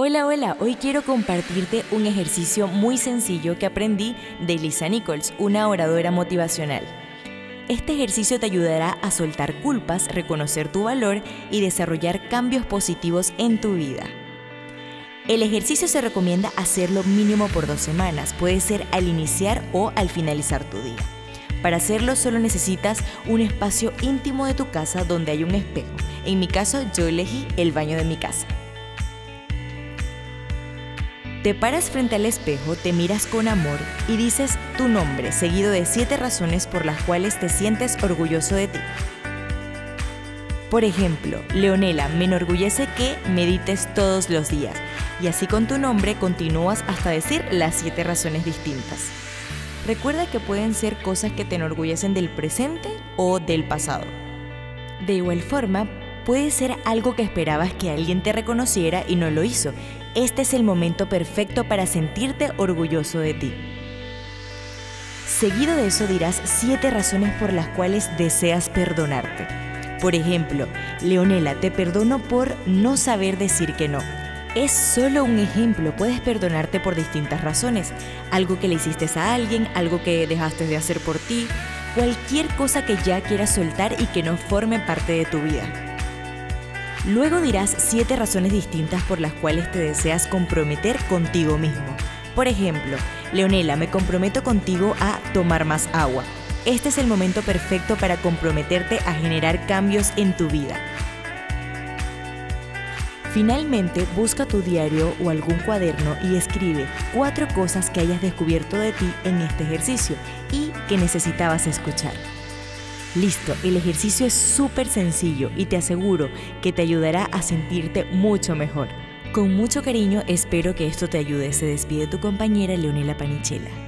Hola, hola, hoy quiero compartirte un ejercicio muy sencillo que aprendí de Lisa Nichols, una oradora motivacional. Este ejercicio te ayudará a soltar culpas, reconocer tu valor y desarrollar cambios positivos en tu vida. El ejercicio se recomienda hacerlo mínimo por dos semanas, puede ser al iniciar o al finalizar tu día. Para hacerlo solo necesitas un espacio íntimo de tu casa donde hay un espejo. En mi caso yo elegí el baño de mi casa. Te paras frente al espejo, te miras con amor y dices tu nombre, seguido de siete razones por las cuales te sientes orgulloso de ti. Por ejemplo, Leonela, me enorgullece que medites todos los días. Y así con tu nombre continúas hasta decir las siete razones distintas. Recuerda que pueden ser cosas que te enorgullecen del presente o del pasado. De igual forma, puede ser algo que esperabas que alguien te reconociera y no lo hizo. Este es el momento perfecto para sentirte orgulloso de ti. Seguido de eso dirás siete razones por las cuales deseas perdonarte. Por ejemplo, Leonela, te perdono por no saber decir que no. Es solo un ejemplo, puedes perdonarte por distintas razones. Algo que le hiciste a alguien, algo que dejaste de hacer por ti, cualquier cosa que ya quieras soltar y que no forme parte de tu vida. Luego dirás siete razones distintas por las cuales te deseas comprometer contigo mismo. Por ejemplo, Leonela, me comprometo contigo a tomar más agua. Este es el momento perfecto para comprometerte a generar cambios en tu vida. Finalmente, busca tu diario o algún cuaderno y escribe cuatro cosas que hayas descubierto de ti en este ejercicio y que necesitabas escuchar. Listo, el ejercicio es súper sencillo y te aseguro que te ayudará a sentirte mucho mejor. Con mucho cariño espero que esto te ayude. Se despide tu compañera Leonela Panichela.